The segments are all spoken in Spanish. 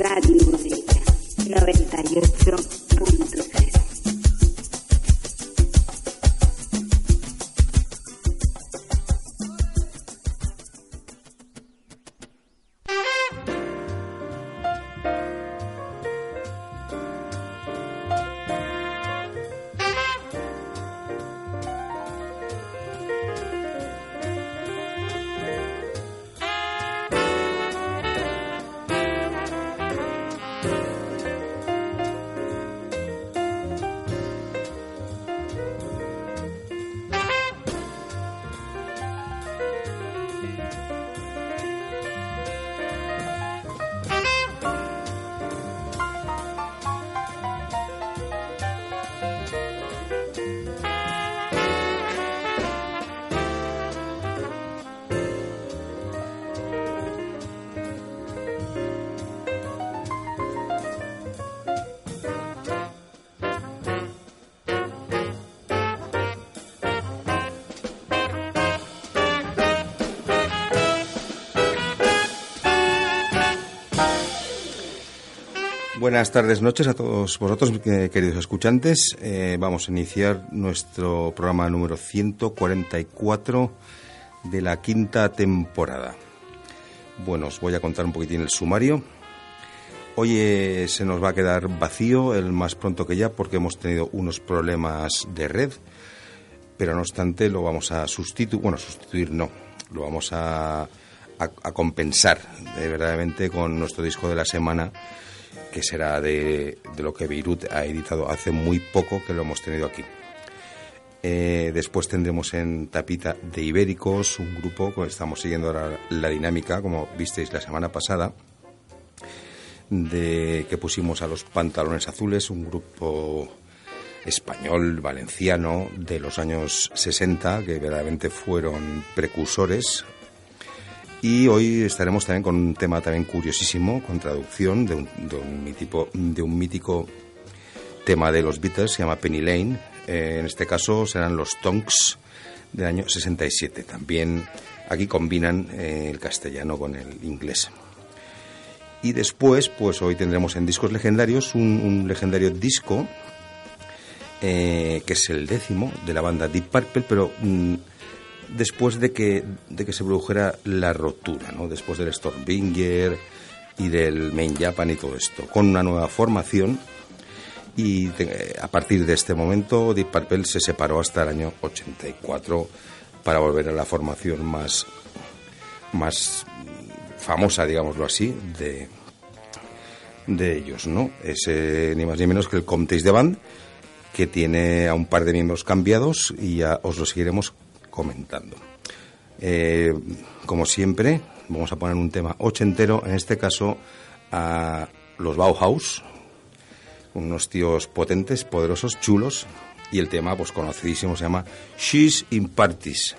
Radio Única 98.3 Buenas tardes, noches a todos vosotros, eh, queridos escuchantes. Eh, vamos a iniciar nuestro programa número 144 de la quinta temporada. Bueno, os voy a contar un poquitín el sumario. Hoy eh, se nos va a quedar vacío el más pronto que ya porque hemos tenido unos problemas de red, pero no obstante lo vamos a sustituir, bueno, sustituir no, lo vamos a, a, compensar de verdaderamente con nuestro disco de la semana que será de, de, lo que Beirut ha editado hace muy poco que lo hemos tenido aquí. Eh, después tendremos en Tapita de Ibéricos, un grupo que estamos siguiendo ahora la dinámica, como visteis la semana pasada, de que pusimos a los pantalones azules, un grupo español, valenciano, de los años 60, que verdaderamente fueron precursores y hoy estaremos también con un tema también curiosísimo, con traducción de un, de un, mítico, de un mítico tema de los Beatles, se llama Penny Lane. Eh, en este caso serán los Tonks del año 67. También aquí combinan eh, el castellano con el inglés. Y después, pues hoy tendremos en discos legendarios un, legendario disco eh, que es el décimo de la banda Deep Purple, pero mm, después de que, de que se produjera la rotura, ¿no? después del Stormbringer y del Main Japan y todo esto, con una nueva formación. Y a partir de este momento, Deep Purple se separó hasta el año 84 para volver a la formación más, más famosa, digámoslo así, de, de ellos, ¿no? Es ni más ni menos que el Comtes de Band, que tiene a un par de miembros cambiados y ya os lo seguiremos comentando. Eh, como siempre, vamos a poner un tema ochentero, en este caso a los Bauhaus, unos tíos potentes, poderosos, chulos, y el tema, pues conocidísimo, se llama She's in Parties.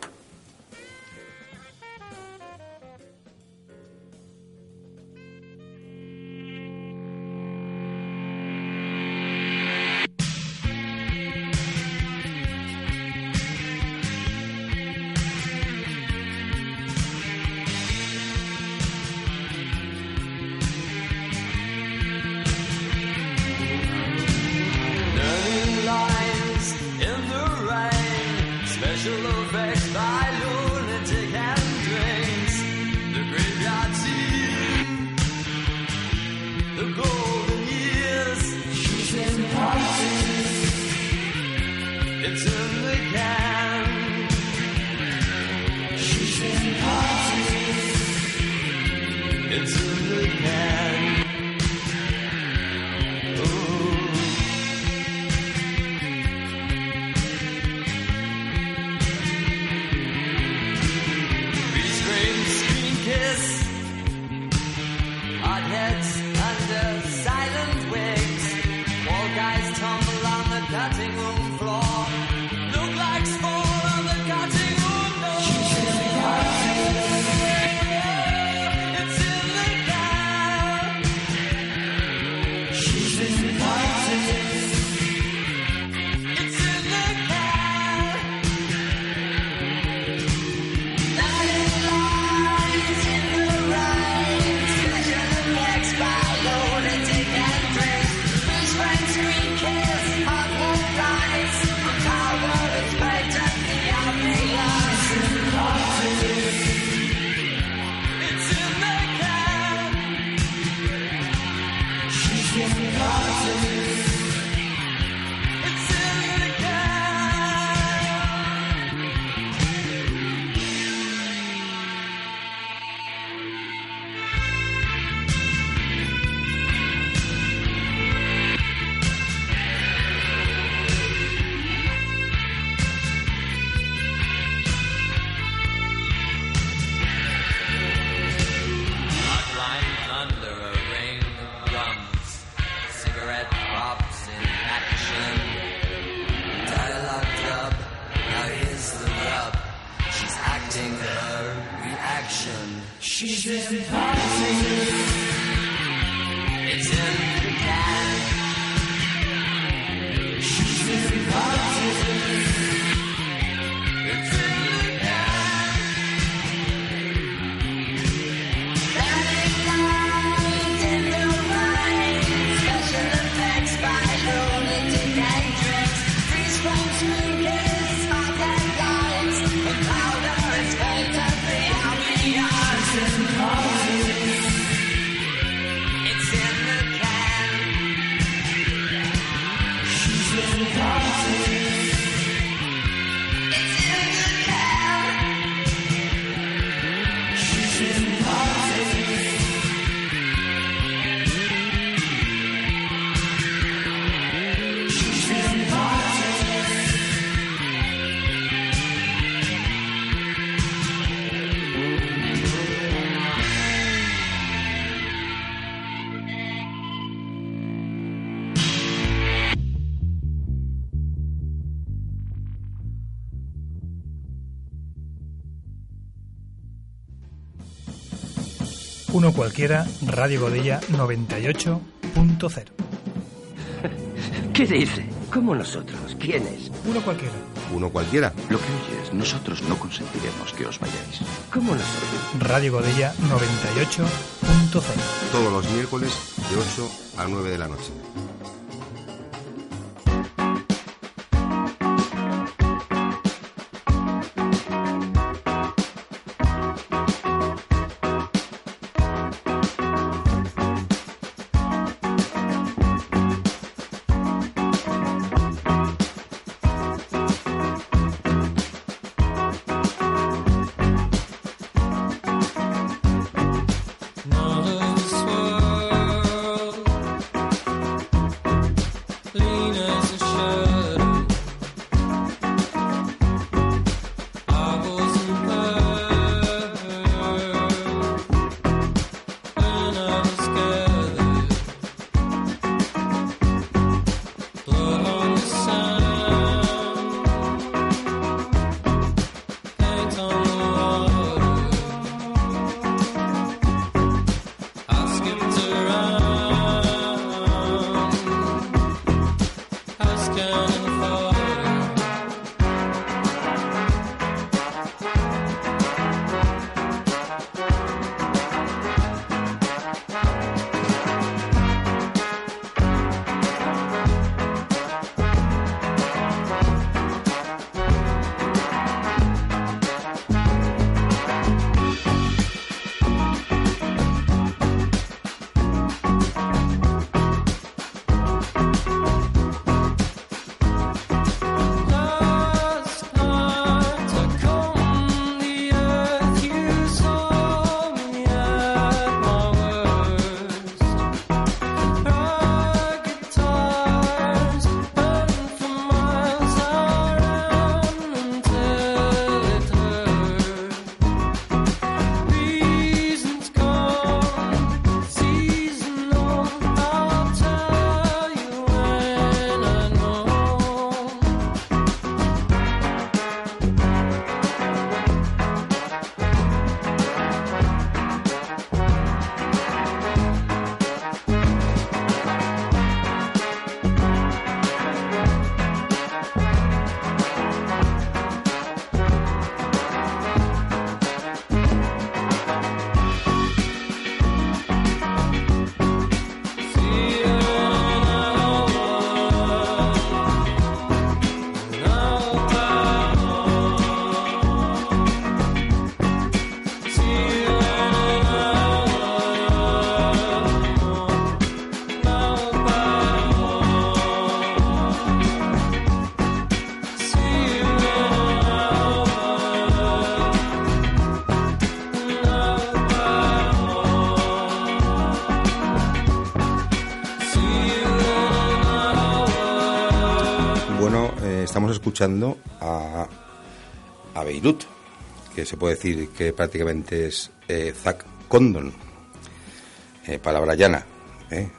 Uno cualquiera, Radio Godella 98.0. ¿Qué dice? ¿Cómo nosotros? ¿Quiénes? Uno cualquiera. Uno cualquiera. Lo que oyes, nosotros no consentiremos que os vayáis. ¿Cómo nosotros? Radio Godella 98.0. Todos los miércoles de 8 a 9 de la noche. Escuchando a, Beirut, que se puede decir que prácticamente es eh, Zack Condon, eh, palabra llana. ¿eh?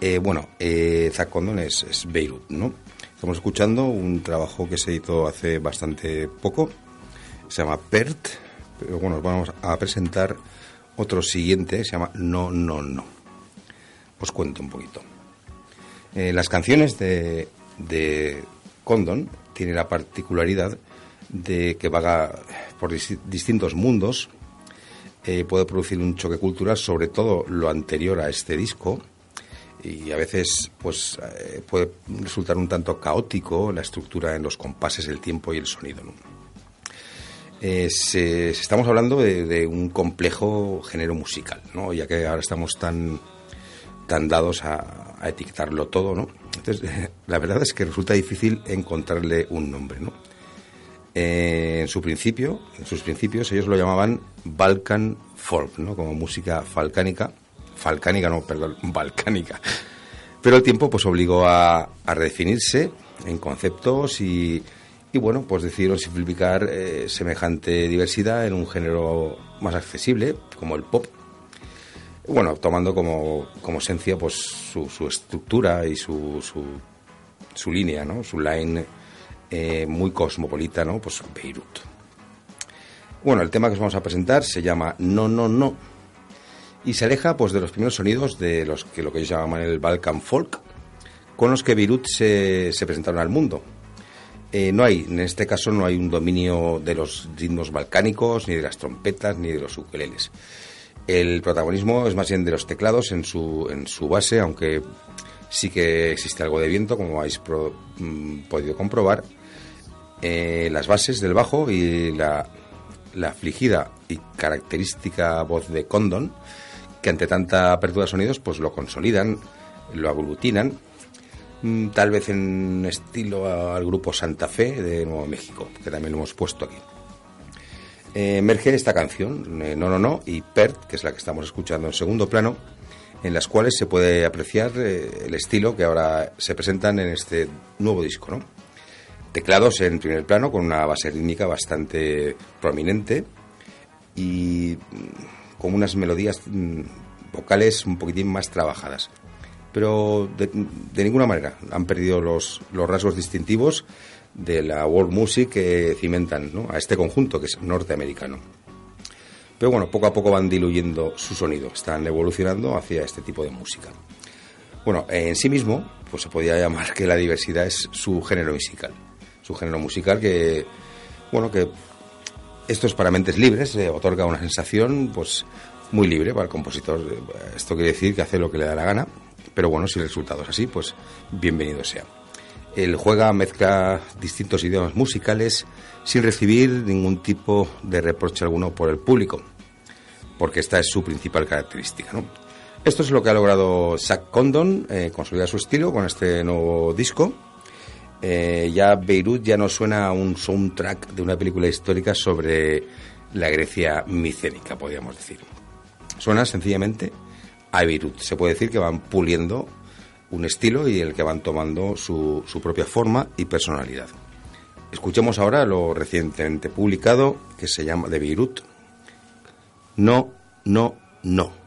bueno, Zack Condon es, es, Beirut, ¿no? Estamos escuchando un trabajo que se editó hace bastante poco, se llama PERT, pero bueno, vamos a presentar otro siguiente, se llama No, No, No. Os cuento un poquito. Eh, las canciones de, de Condon tienen la particularidad de que vaga por distintos mundos, eh, puede producir un choque cultural, sobre todo lo anterior a este disco, y a veces pues eh, puede resultar un tanto caótico la estructura en los compases, el tiempo y el sonido. Eh, estamos hablando de, un complejo género musical, ¿no? ya que ahora estamos tan dados a, etiquetarlo todo. ¿no? Entonces, la verdad es que resulta difícil encontrarle un nombre. ¿no? Eh, en su principio, en sus principios, ellos lo llamaban Balkan Folk, ¿no? como música falcánica falcánica, no, perdón, balcánica. Pero el tiempo pues obligó a, redefinirse en conceptos y, y, bueno, pues decidieron simplificar eh, semejante diversidad en un género más accesible, como el pop. Bueno, tomando como, como esencia pues su, su estructura y su, su, línea, ¿no? Su line eh, muy cosmopolita, ¿no? Pues Beirut. Bueno, el tema que os vamos a presentar se llama No, no, no y se aleja pues de los primeros sonidos de los que lo que ellos llaman el Balkan folk con los que Beirut se, se presentaron al mundo. Eh, no hay, en este caso no hay un dominio de los ritmos balcánicos, ni de las trompetas, ni de los ukeleles. El protagonismo es más bien de los teclados en su, en su base, aunque sí que existe algo de viento, como habéis mm, podido comprobar. Eh, las bases del bajo y la, la afligida y característica voz de Condon que ante tanta apertura de sonidos pues lo consolidan, lo aglutinan, mm, tal vez en estilo al grupo Santa Fe de Nuevo México, que también lo hemos puesto aquí. Eh, emerge esta canción, eh, No, No, No, y Pert, que es la que estamos escuchando en segundo plano, en las cuales se puede apreciar eh, el estilo que ahora se presentan en este nuevo disco, ¿no? Teclados en primer plano con una base rítmica bastante prominente y con unas melodías mm, vocales un poquitín más trabajadas. Pero de, ninguna manera han perdido los, los, rasgos distintivos de la world music que cimentan a este conjunto que es norteamericano. Pero bueno, poco a poco van diluyendo su sonido, están evolucionando hacia este tipo de música. Bueno, en sí mismo, pues se podría llamar que la diversidad es su género musical. Su género musical que, bueno, que esto es para mentes libres, otorga una sensación pues muy libre para el compositor. Esto quiere decir que hace lo que le da la gana, pero bueno, si el resultado es así, pues bienvenido sea. Él juega, mezcla distintos idiomas musicales sin recibir ningún tipo de reproche alguno por el público, porque esta es su principal característica. Esto es lo que ha logrado Zach Condon, eh, su estilo con este nuevo disco eh, ya Beirut ya no suena a un soundtrack de una película histórica sobre la Grecia micénica, podríamos decir. Suena sencillamente a Beirut. Se puede decir que van puliendo un estilo y el que van tomando su, su propia forma y personalidad. Escuchemos ahora lo recientemente publicado que se llama de Beirut. No, no, no.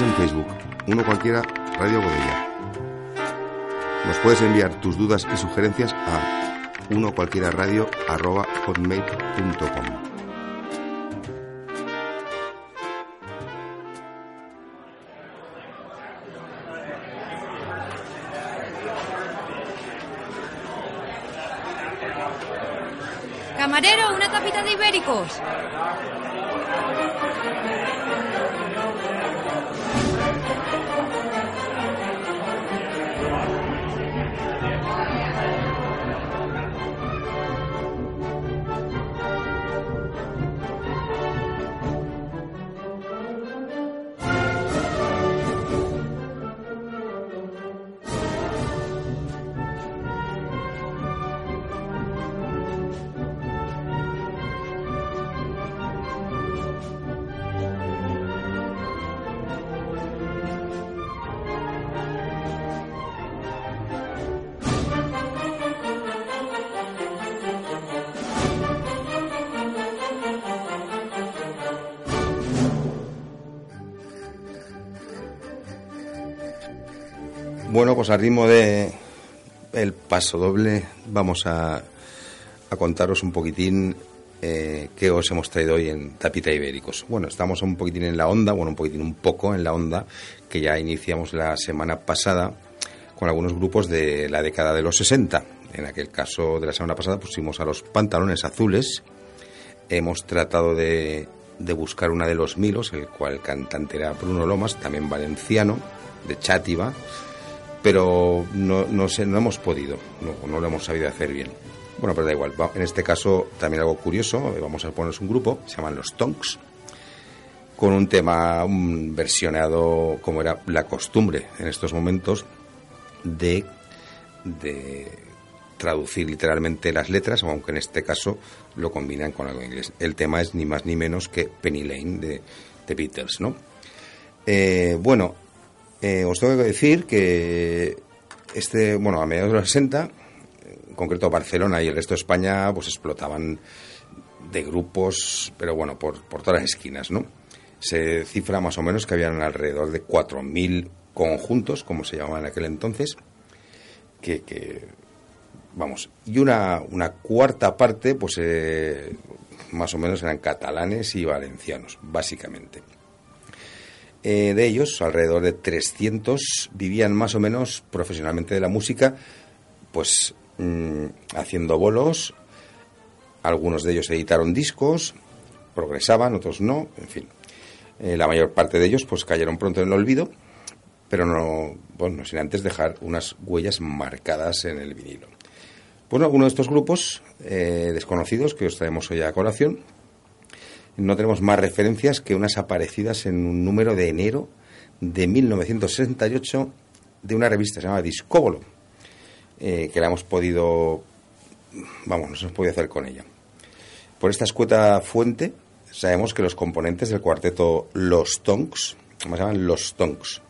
En Facebook, uno cualquiera, Radio Godella. Nos puedes enviar tus dudas y sugerencias a uno Bueno, pues al ritmo de el paso doble vamos a, a contaros un poquitín eh, qué os hemos traído hoy en Tapita Ibéricos. Bueno, estamos un poquitín en la onda, bueno, un poquitín, un poco en la onda, que ya iniciamos la semana pasada con algunos grupos de la década de los 60. En aquel caso de la semana pasada pusimos a los pantalones azules. Hemos tratado de, de buscar una de los Milos, el cual cantante era Bruno Lomas, también valenciano, de Chátiva pero no, no, sé, no hemos podido, no, no, lo hemos sabido hacer bien. Bueno, pero da igual. En este caso, también algo curioso, eh, vamos a ponernos un grupo, se llaman los Tonks, con un tema un versionado como era la costumbre en estos momentos de, de traducir literalmente las letras, aunque en este caso lo combinan con algo inglés. El tema es ni más ni menos que Penny Lane de, de Beatles, ¿no? Eh, bueno, eh, os tengo que decir que este, bueno, a mediados de los 60, en concreto Barcelona y el resto de España, pues explotaban de grupos, pero bueno, por, por todas las esquinas, ¿no? Se cifra más o menos que habían alrededor de 4.000 conjuntos, como se llamaban en aquel entonces, que, que vamos, y una, una cuarta parte, pues eh, más o menos eran catalanes y valencianos, básicamente. Eh, de ellos, alrededor de 300, vivían más o menos profesionalmente de la música, pues mm, haciendo bolos. Algunos de ellos editaron discos, progresaban, otros no, en fin. Eh, la mayor parte de ellos pues cayeron pronto en el olvido, pero no, bueno, sin antes dejar unas huellas marcadas en el vinilo. Bueno, uno de estos grupos eh, desconocidos que os traemos hoy a colación no tenemos más referencias que unas aparecidas en un número de enero de 1968 de una revista llamada Discóbolo, eh, que la hemos podido, vamos, nos hemos podido hacer con ella. Por esta escueta fuente sabemos que los componentes del cuarteto Los Tonks, ¿cómo se llaman? Los Tonks,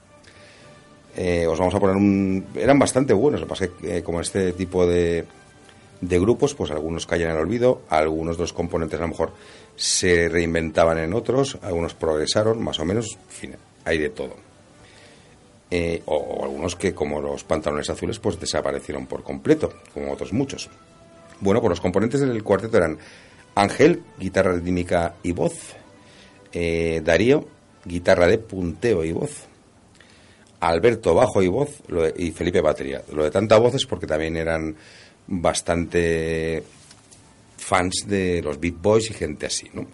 eh, os vamos a poner un... eran bastante buenos, lo que pasa es que eh, como este tipo de, de grupos, pues algunos caen en el olvido, algunos de los componentes a lo mejor se reinventaban en otros, algunos progresaron, más o menos, en fin, hay de todo. Eh, o, algunos que, como los pantalones azules, pues desaparecieron por completo, como otros muchos. Bueno, pues los componentes del cuarteto eran Ángel, guitarra rítmica y voz, eh, Darío, guitarra de punteo y voz, Alberto, bajo y voz, y Felipe, batería. Lo de tanta voz es porque también eran bastante fans de los Beat Boys y gente así, ¿no?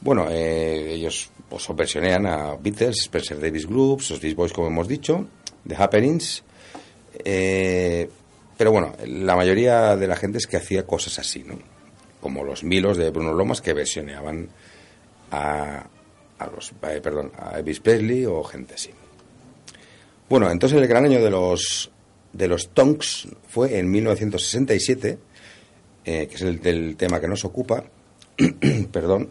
Bueno, eh, ellos pues versionean a Beatles, Spencer Davis Groups, los Beat Boys, como hemos dicho, The Happenings. Eh, pero bueno, la mayoría de la gente es que hacía cosas así, ¿no? Como los Milos de Bruno Lomas que versioneaban a, a los, eh, perdón, Elvis Presley o gente así. Bueno, entonces el gran año de los de los Tonks fue en 1967 eh, que es el tema que nos ocupa, perdón,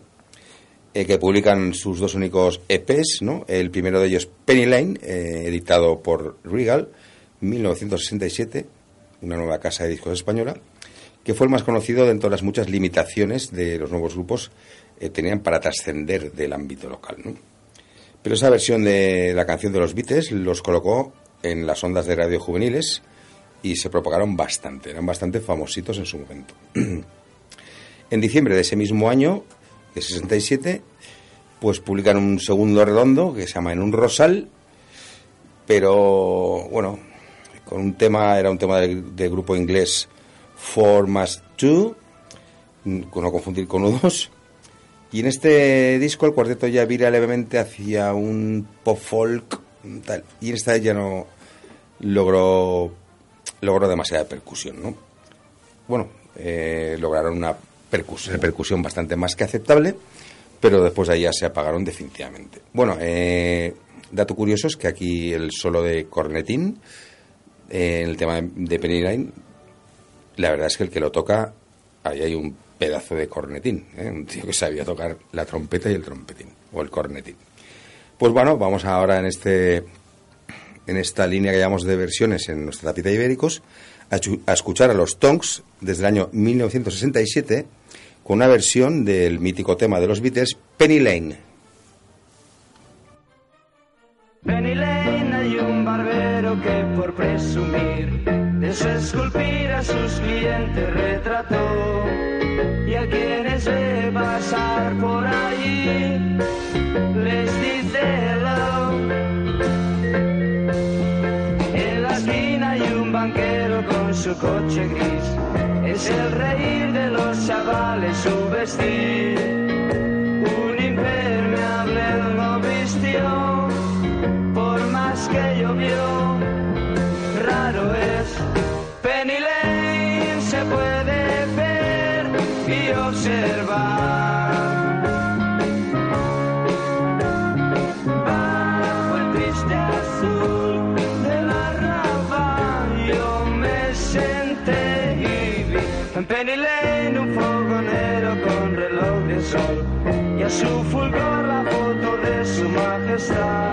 eh, que publican sus dos únicos EPs, ¿no? El primero de ellos, Penny Lane, eh, editado por Regal, 1967, una nueva casa de discos española, que fue el más conocido dentro de las muchas limitaciones de los nuevos grupos tenían para trascender del ámbito local. Pero esa versión de la canción de los Beatles los colocó en las ondas de radio juveniles y se propagaron bastante, eran bastante famositos en su momento. en diciembre de ese mismo año, de 67, pues publican un segundo redondo que se llama En un rosal, pero bueno, con un tema, era un tema del, grupo inglés Four Más Two, no confundir con U2, y en este disco el cuarteto ya vira levemente hacia un pop folk y en esta ya no logró logró demasiada percusión, ¿no? Bueno, eh, lograron una percusión, bastante más que aceptable, pero después de ahí ya se apagaron definitivamente. Bueno, eh, dato curioso es que aquí el solo de cornetín, eh, en el tema de Penny Line, la verdad es que el que lo toca, ahí hay un pedazo de cornetín, ¿eh? un tío que sabía tocar la trompeta y el trompetín, o el cornetín. Pues bueno, vamos ahora en este en esta línea que llamamos de versiones en nuestra tapita ibéricos a, escuchar a los Tonks desde el año 1967 con una versión del mítico tema de los Beatles Penny Lane. Penny Lane hay un barbero que por presumir de su esculpir a sus clientes retrató y a quienes ve pasar por allí coche gris, es el reír de los chavales su vestir. Su majestad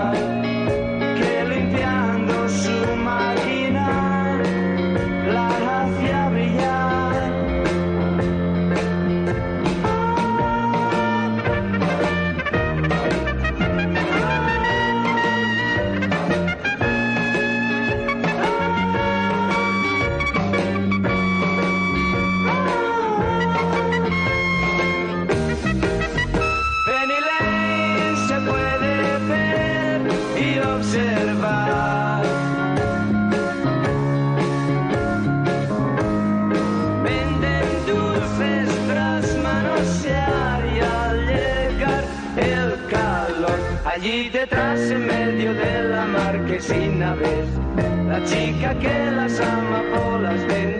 allí detrás en medio de la marquesina ves la chica que las amapolas venderá.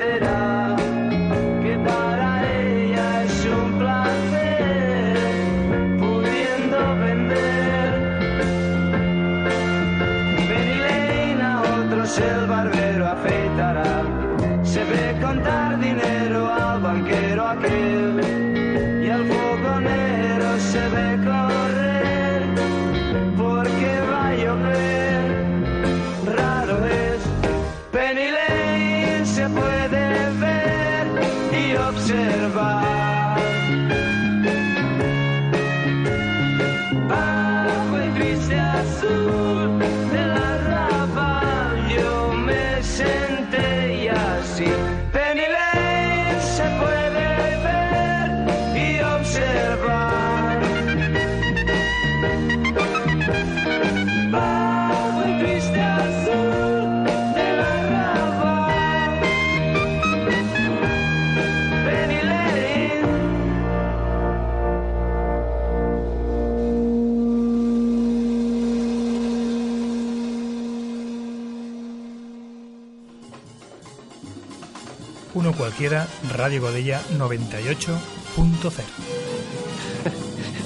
Uno cualquiera, Radio Godella 98.0.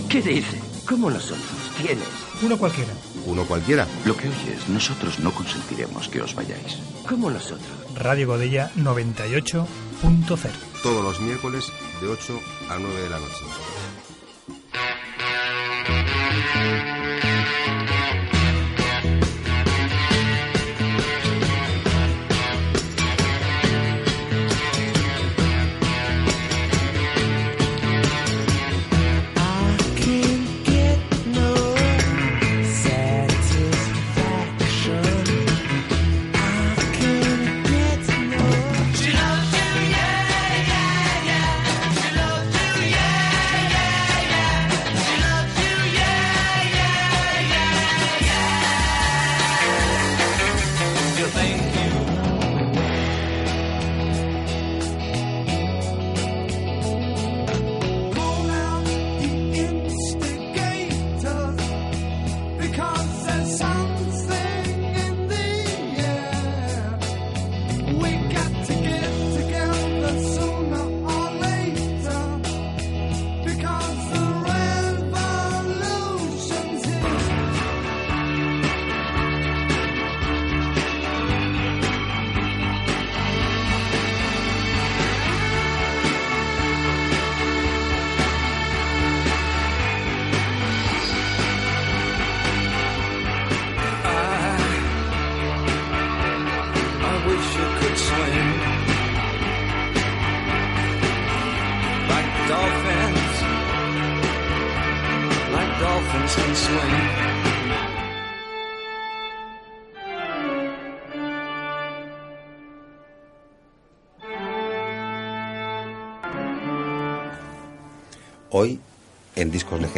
¿Qué dice? ¿Cómo nosotros? ¿Quiénes? Uno cualquiera, Uno cualquiera. Lo que oyes, nosotros no consentiremos que os vayáis. ¿Cómo nosotros? Radio Godella 98.0. Todos los miércoles de 8 a 9 de la noche.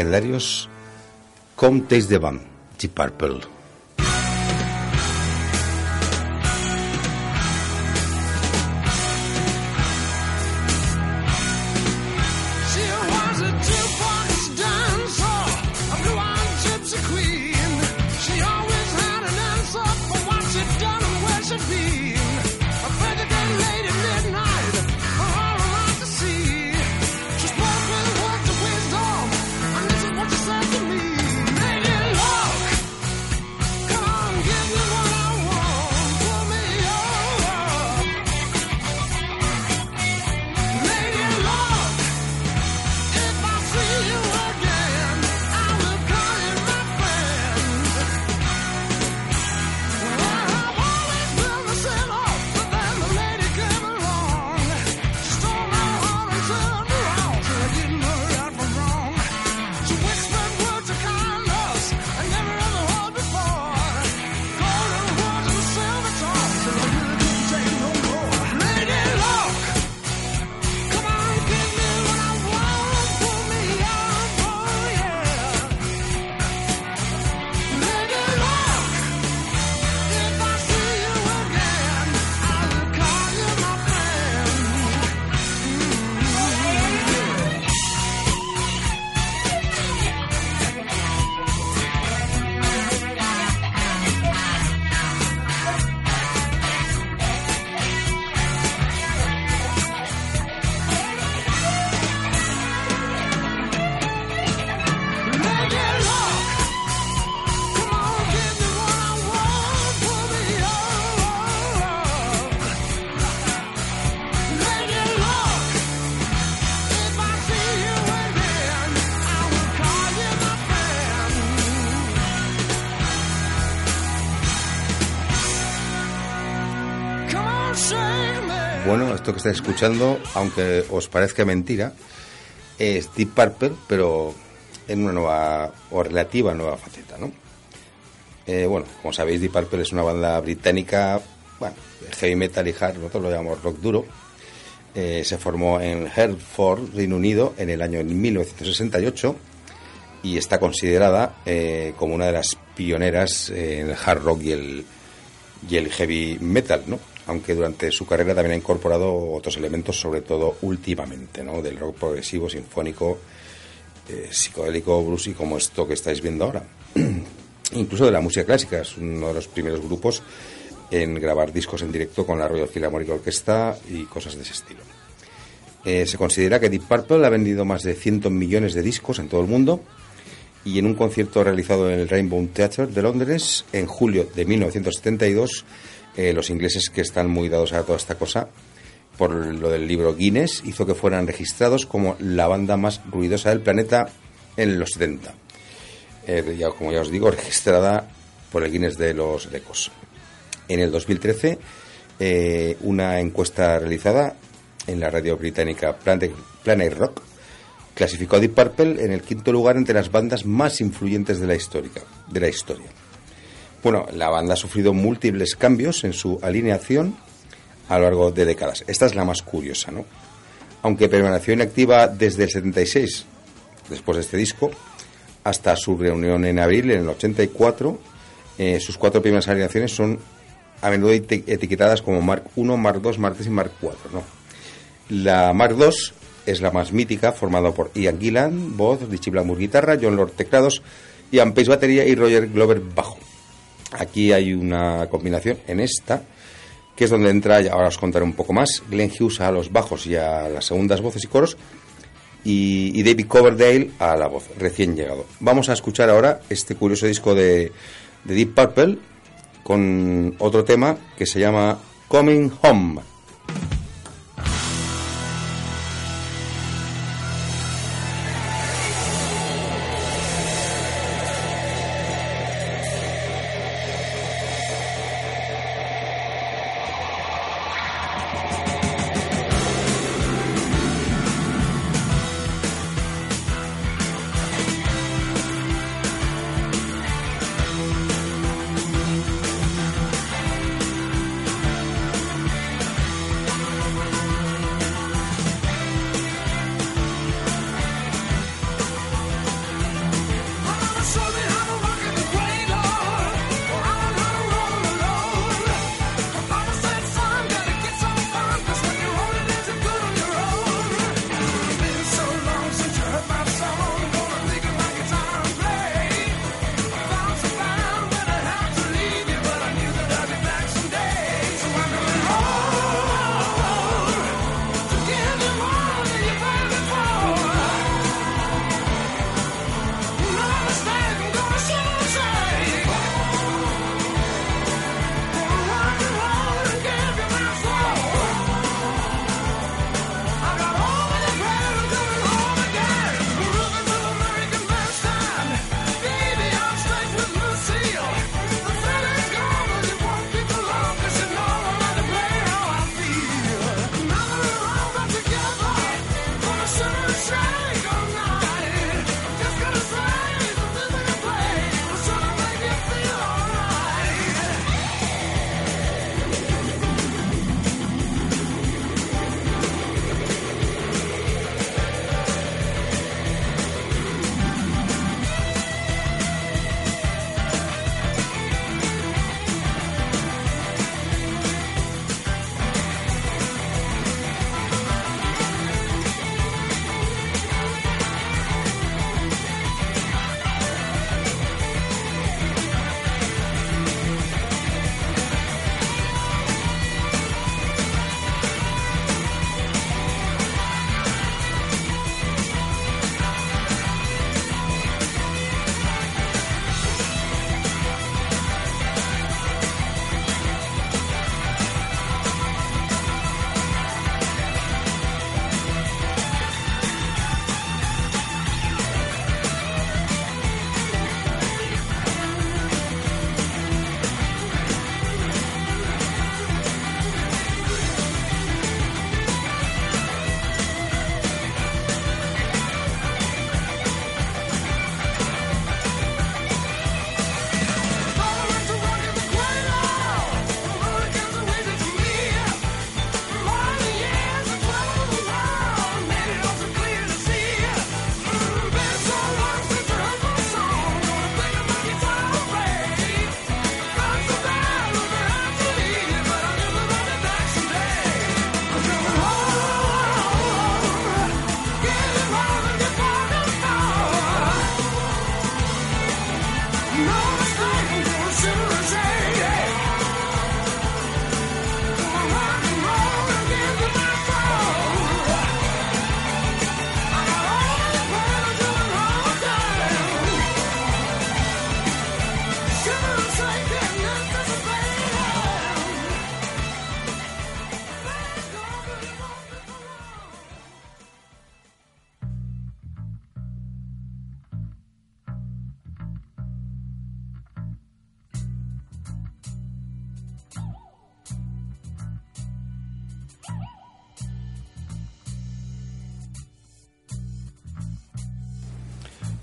Legendarios, Come Taste the Band, Deep Purple. Bueno, esto que estáis escuchando, aunque os parezca mentira, es Deep Purple, pero en una nueva o relativa nueva faceta, ¿no? Eh, bueno, como sabéis, Deep Purple es una banda británica, bueno, heavy metal y hard, nosotros lo llamamos rock duro. Eh, se formó en Hertford, Reino Unido, en el año 1968 y está considerada eh, como una de las pioneras en el hard rock y el, y el heavy metal, ¿no? Aunque durante su carrera también ha incorporado otros elementos, sobre todo últimamente, ¿no? Del rock progresivo, sinfónico, eh, psicodélico, bluesy, como esto que estáis viendo ahora. Incluso de la música clásica, es uno de los primeros grupos en grabar discos en directo con la Royal Philharmonic Orchestra y cosas de ese estilo. Eh, se considera que Deep Purple ha vendido más de 100 millones de discos en todo el mundo y en un concierto realizado en el Rainbow Theatre de Londres en julio de 1972, eh, los ingleses que están muy dados a toda esta cosa, por lo del libro Guinness, hizo que fueran registrados como la banda más ruidosa del planeta en los 70. Eh, ya, como ya os digo, registrada por el Guinness de los Ecos. En el 2013, eh, una encuesta realizada en la radio británica Planet, Rock clasificó a Deep Purple en el quinto lugar entre las bandas más influyentes de la, de la historia. Bueno, la banda ha sufrido múltiples cambios en su alineación a lo largo de décadas. Esta es la más curiosa, ¿no? Aunque permaneció inactiva desde el 76, después de este disco, hasta su reunión en abril, en el 84, eh, sus cuatro primeras alineaciones son a menudo eti- etiquetadas como Mark I, Mark II, Mark III y Mark IV, ¿no? La Mark II es la más mítica, formada por Ian Gillan, voz, Richie Blackmore guitarra, John Lord teclados, Ian Pace batería y Roger Glover bajo. Aquí hay una combinación en esta, que es donde entra, ahora os contaré un poco más, Glenn Hughes a los bajos y a las segundas voces y coros, y, y David Coverdale a la voz, recién llegado. Vamos a escuchar ahora este curioso disco de, de Deep Purple con otro tema que se llama Coming Home.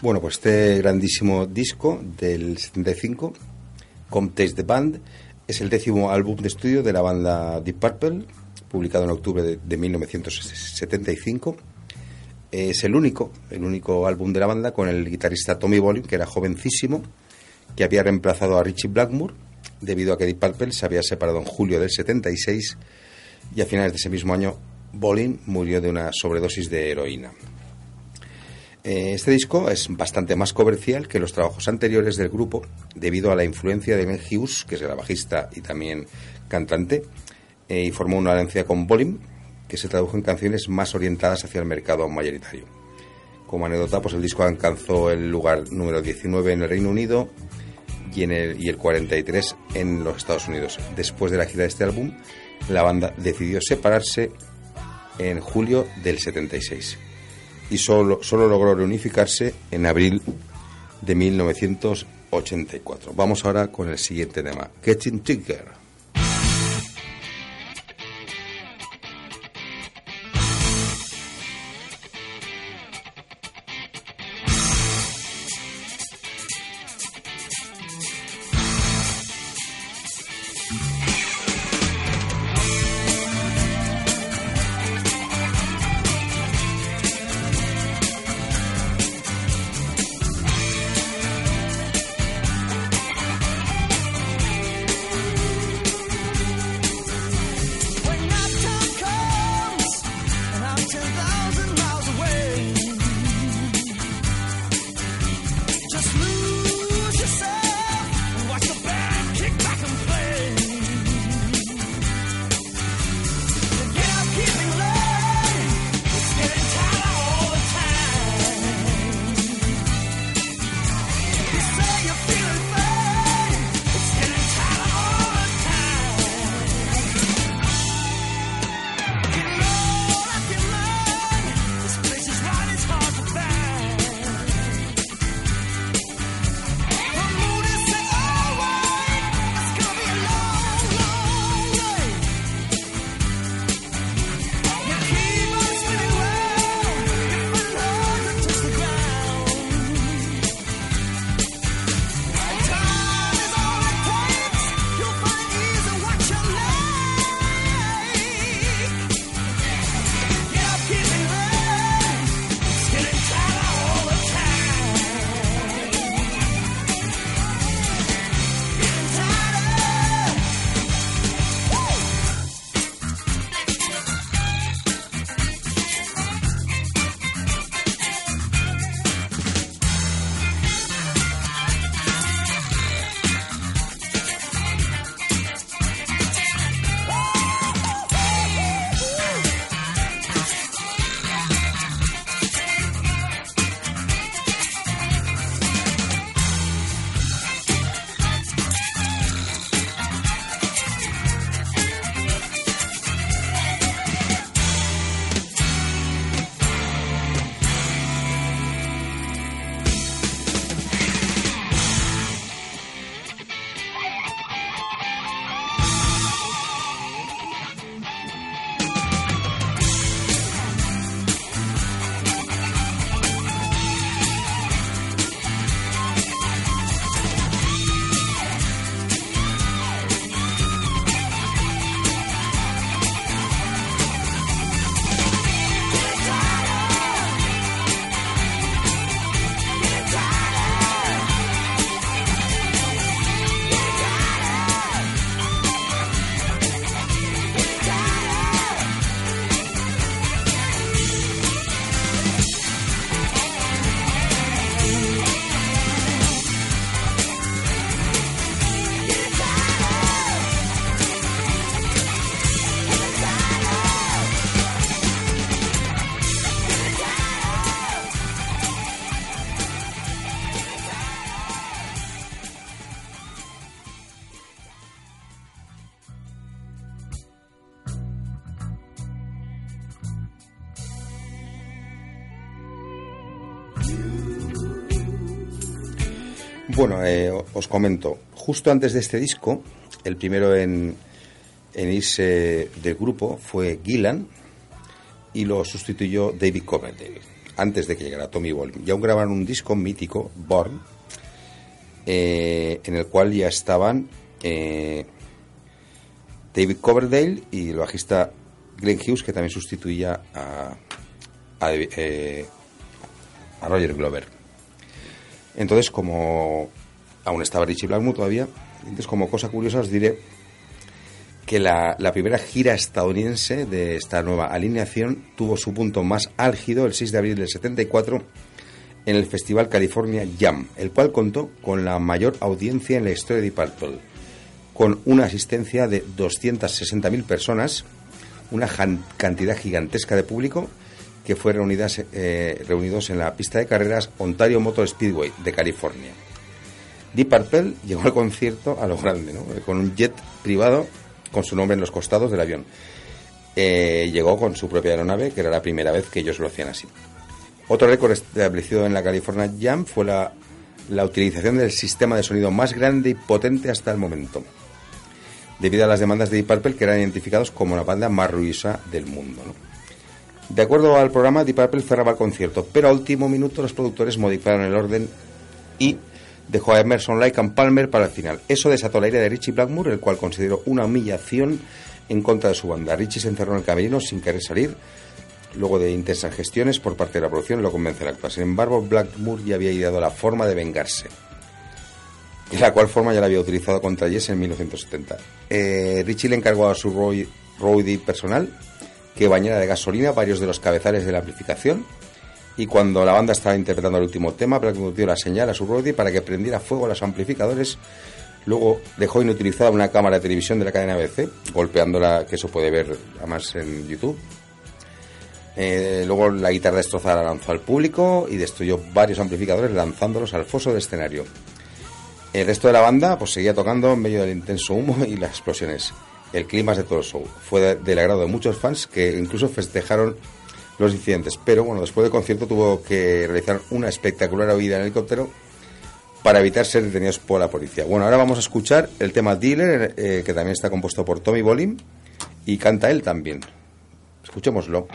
Bueno, pues este grandísimo disco del 75, Come Taste the Band, es el décimo álbum de estudio de la banda Deep Purple, publicado en octubre de, de 1975. Es el único, el único álbum de la banda con el guitarrista Tommy Bolin, que era jovencísimo, que había reemplazado a Richie Blackmore, debido a que Deep Purple se había separado en julio del 76 y a finales de ese mismo año Bolin murió de una sobredosis de heroína. Eh, Este disco es bastante más comercial que los trabajos anteriores del grupo debido a la influencia de Ben Hughes, que es el bajista y también cantante, eh, y formó una alianza con Bolin que se tradujo en canciones más orientadas hacia el mercado mayoritario. Como anécdota, pues el disco alcanzó el lugar número 19 en el Reino Unido y, en el, y el 43 en los Estados Unidos. Después de la gira de este álbum, la banda decidió separarse en julio del 76 y solo, solo logró reunificarse en abril de 1984. Vamos ahora con el siguiente tema, Getting Together. Bueno, eh, os comento, justo antes de este disco, el primero en, en irse del grupo fue Gillan y lo sustituyó David Coverdale. antes de que llegara Tommy Bolin. Ya aún grabaron un disco mítico, Born, eh, en el cual ya estaban eh, David Coverdale y el bajista Glenn Hughes, que también sustituía a, a, eh, a Roger Glover. Entonces, como aún estaba Richie Blackmore todavía, entonces como cosa curiosa os diré que la, primera gira estadounidense de esta nueva alineación tuvo su punto más álgido el 6 de abril del 74 en el Festival California Jam, el cual contó con la mayor audiencia en la historia de Deep con una asistencia de 260.000 personas, una cantidad gigantesca de público que fue reunidas, eh, reunidos en la pista de carreras Ontario Motor Speedway de California. Deep Purple llegó al concierto a lo grande, con un jet privado con su nombre en los costados del avión. Eh, llegó con su propia aeronave, que era la primera vez que ellos lo hacían así. Otro récord establecido en la California Jam fue la, la utilización del sistema de sonido más grande y potente hasta el momento, debido a las demandas de Deep Purple, que eran identificados como la banda más ruidosa del mundo. De acuerdo al programa, Deep Purple cerraba el concierto, pero a último minuto los productores modificaron el orden y dejó a Emerson, Lake and Palmer para el final. Eso desató la ira de Richie Blackmore, el cual consideró una humillación en contra de su banda. Richie se encerró en el camerino sin querer salir. Luego de intensas gestiones por parte de la producción, lo convence a actuar. Sin embargo, Blackmore ya había ideado la forma de vengarse. La cual forma ya la había utilizado contra Jess en 1970. Eh, Richie le encargó a su roadie personal que bañara de gasolina varios de los cabezales de la amplificación y cuando la banda estaba interpretando el último tema, dio la señal a su roadie para que prendiera fuego a los amplificadores. Luego dejó inutilizada una cámara de televisión de la cadena ABC, golpeándola, que eso puede ver además en YouTube. Eh, luego la guitarra destrozada la lanzó al público y destruyó varios amplificadores lanzándolos al foso del escenario. El resto de la banda pues seguía tocando en medio del intenso humo y las explosiones. El clima de todo el show fue del agrado de muchos fans que incluso festejaron los incidentes. Pero bueno, después del concierto tuvo que realizar una espectacular huida en helicóptero para evitar ser detenidos por la policía. Bueno, ahora vamos a escuchar el tema Dealer, eh, que también está compuesto por Tommy Bolin y canta él también. Escuchémoslo.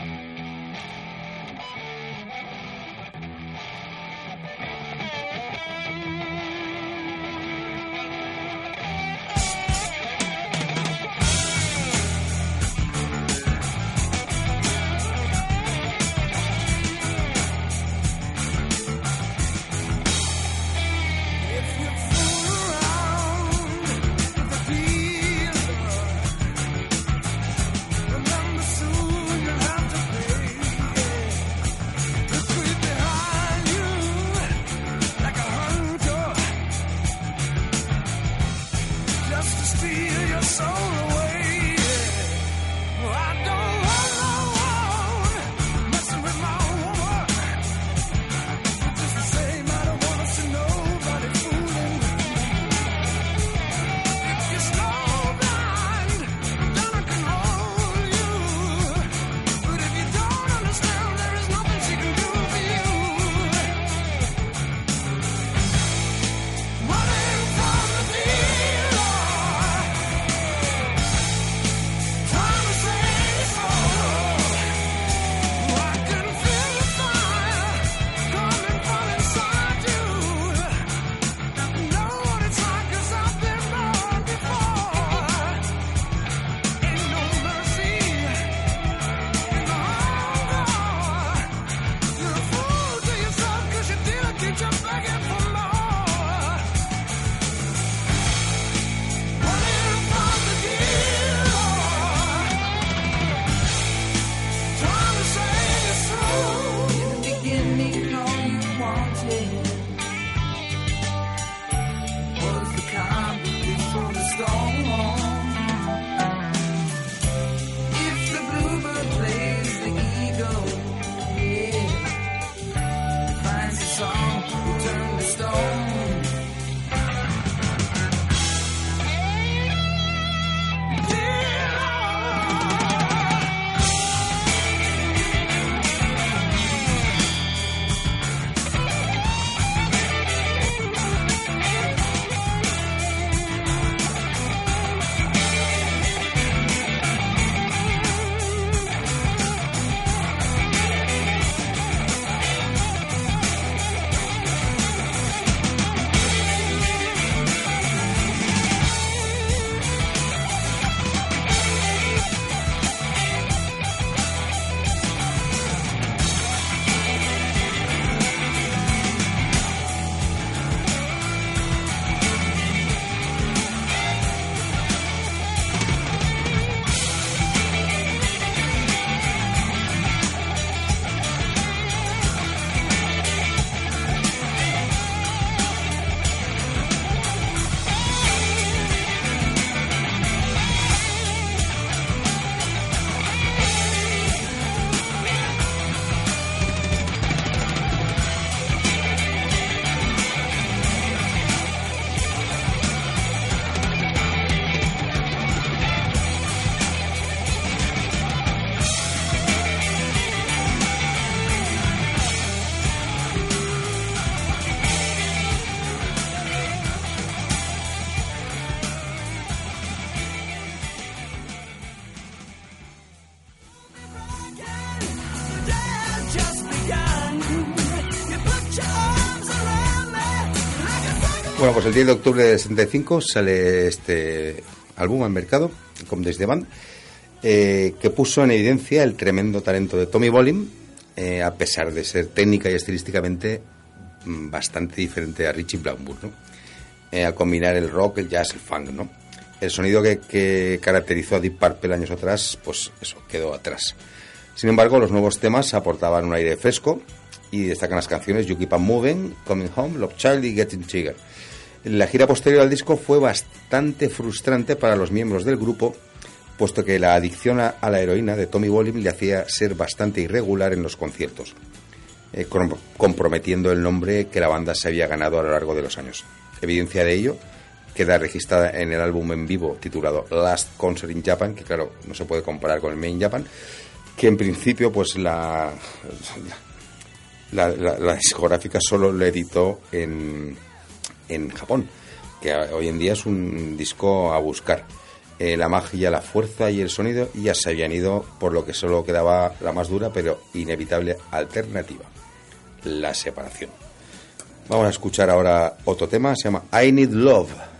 Pues el 10 de octubre de 65 sale este álbum al mercado, con desde Band, eh, que puso en evidencia el tremendo talento de Tommy Bolin, eh, a pesar de ser técnica y estilísticamente mm, bastante diferente a Richie Blackmore, ¿no? Eh, al combinar el rock, el jazz, el funk, ¿no? El sonido que, que caracterizó a Deep Purple años atrás, pues eso, quedó atrás. Sin embargo, los nuevos temas aportaban un aire fresco y destacan las canciones You Keep On Moving, Coming Home, Love Child y Getting Trigger. La gira posterior al disco fue bastante frustrante para los miembros del grupo, puesto que la adicción a, la heroína de Tommy Bolin le hacía ser bastante irregular en los conciertos, eh, com- comprometiendo el nombre que la banda se había ganado a lo largo de los años. Evidencia de ello queda registrada en el álbum en vivo titulado Last Concert in Japan, que claro, no se puede comparar con el Main Japan, que en principio pues la, la- la discográfica solo lo editó en, en Japón, que hoy en día es un disco a buscar. Eh, la magia, la fuerza y el sonido ya se habían ido, por lo que solo quedaba la más dura pero inevitable alternativa, la separación. Vamos a escuchar ahora otro tema, se llama I Need Love.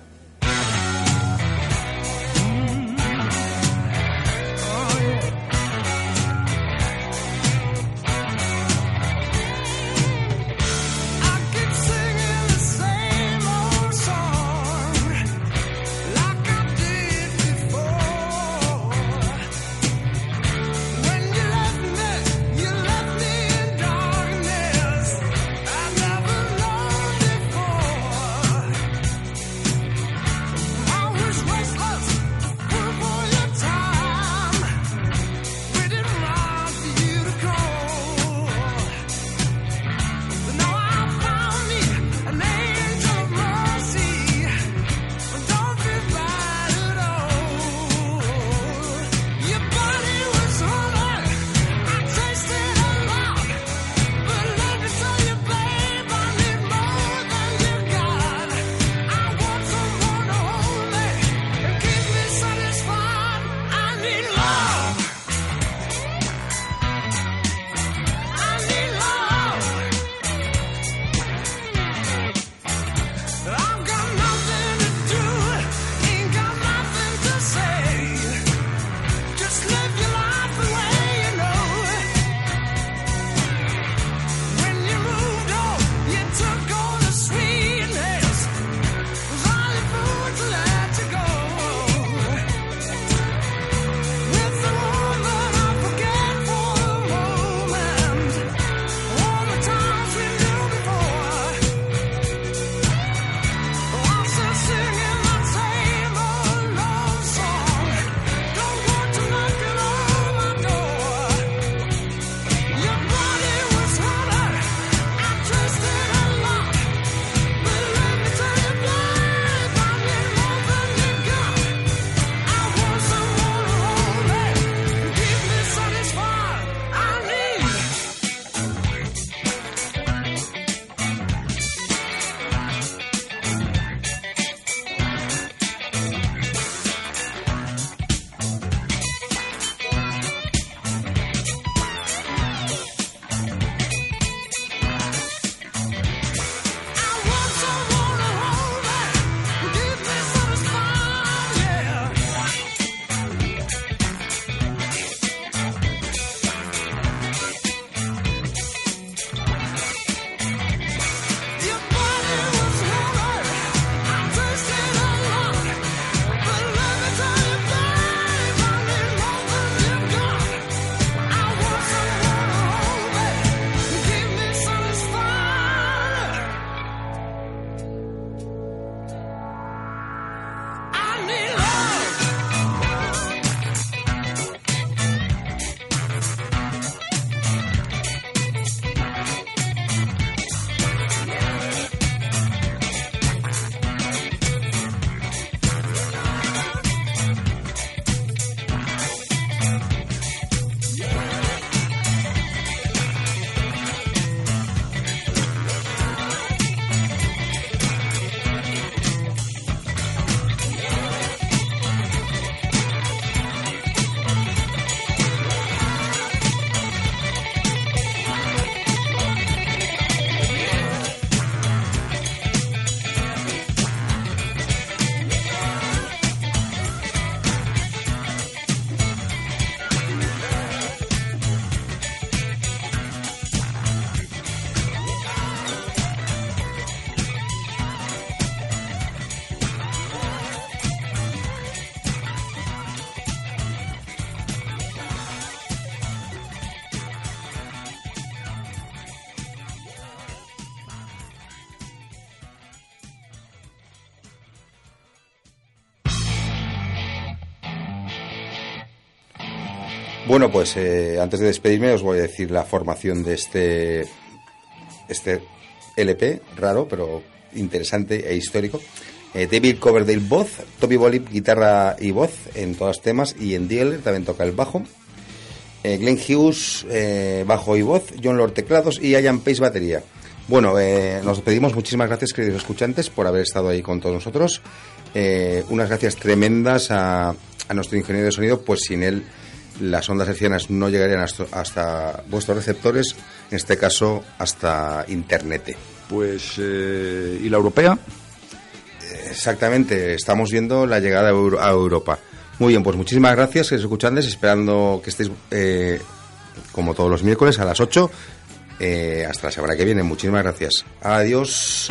Bueno, pues eh, antes de despedirme os voy a decir la formación de este, este LP, raro, pero interesante e histórico. Eh, David Coverdale voz, Toby Bolip guitarra y voz en todos los temas y en Dieler también toca el bajo. Eh, Glenn Hughes eh, bajo y voz, John Lord teclados y Ian Pace batería. Bueno, nos despedimos. Muchísimas gracias, queridos escuchantes, por haber estado ahí con todos nosotros. Unas gracias tremendas a nuestro ingeniero de sonido, pues sin él las ondas hercianas no llegarían hasta, hasta vuestros receptores, en este caso hasta Internet. Pues, eh, ¿y la europea? Exactamente, estamos viendo la llegada a, Euro- a Europa. Muy bien, pues muchísimas gracias, queridos escuchantes, esperando que estéis eh, como todos los miércoles a las 8. Eh, hasta la semana que viene, muchísimas gracias. Adiós.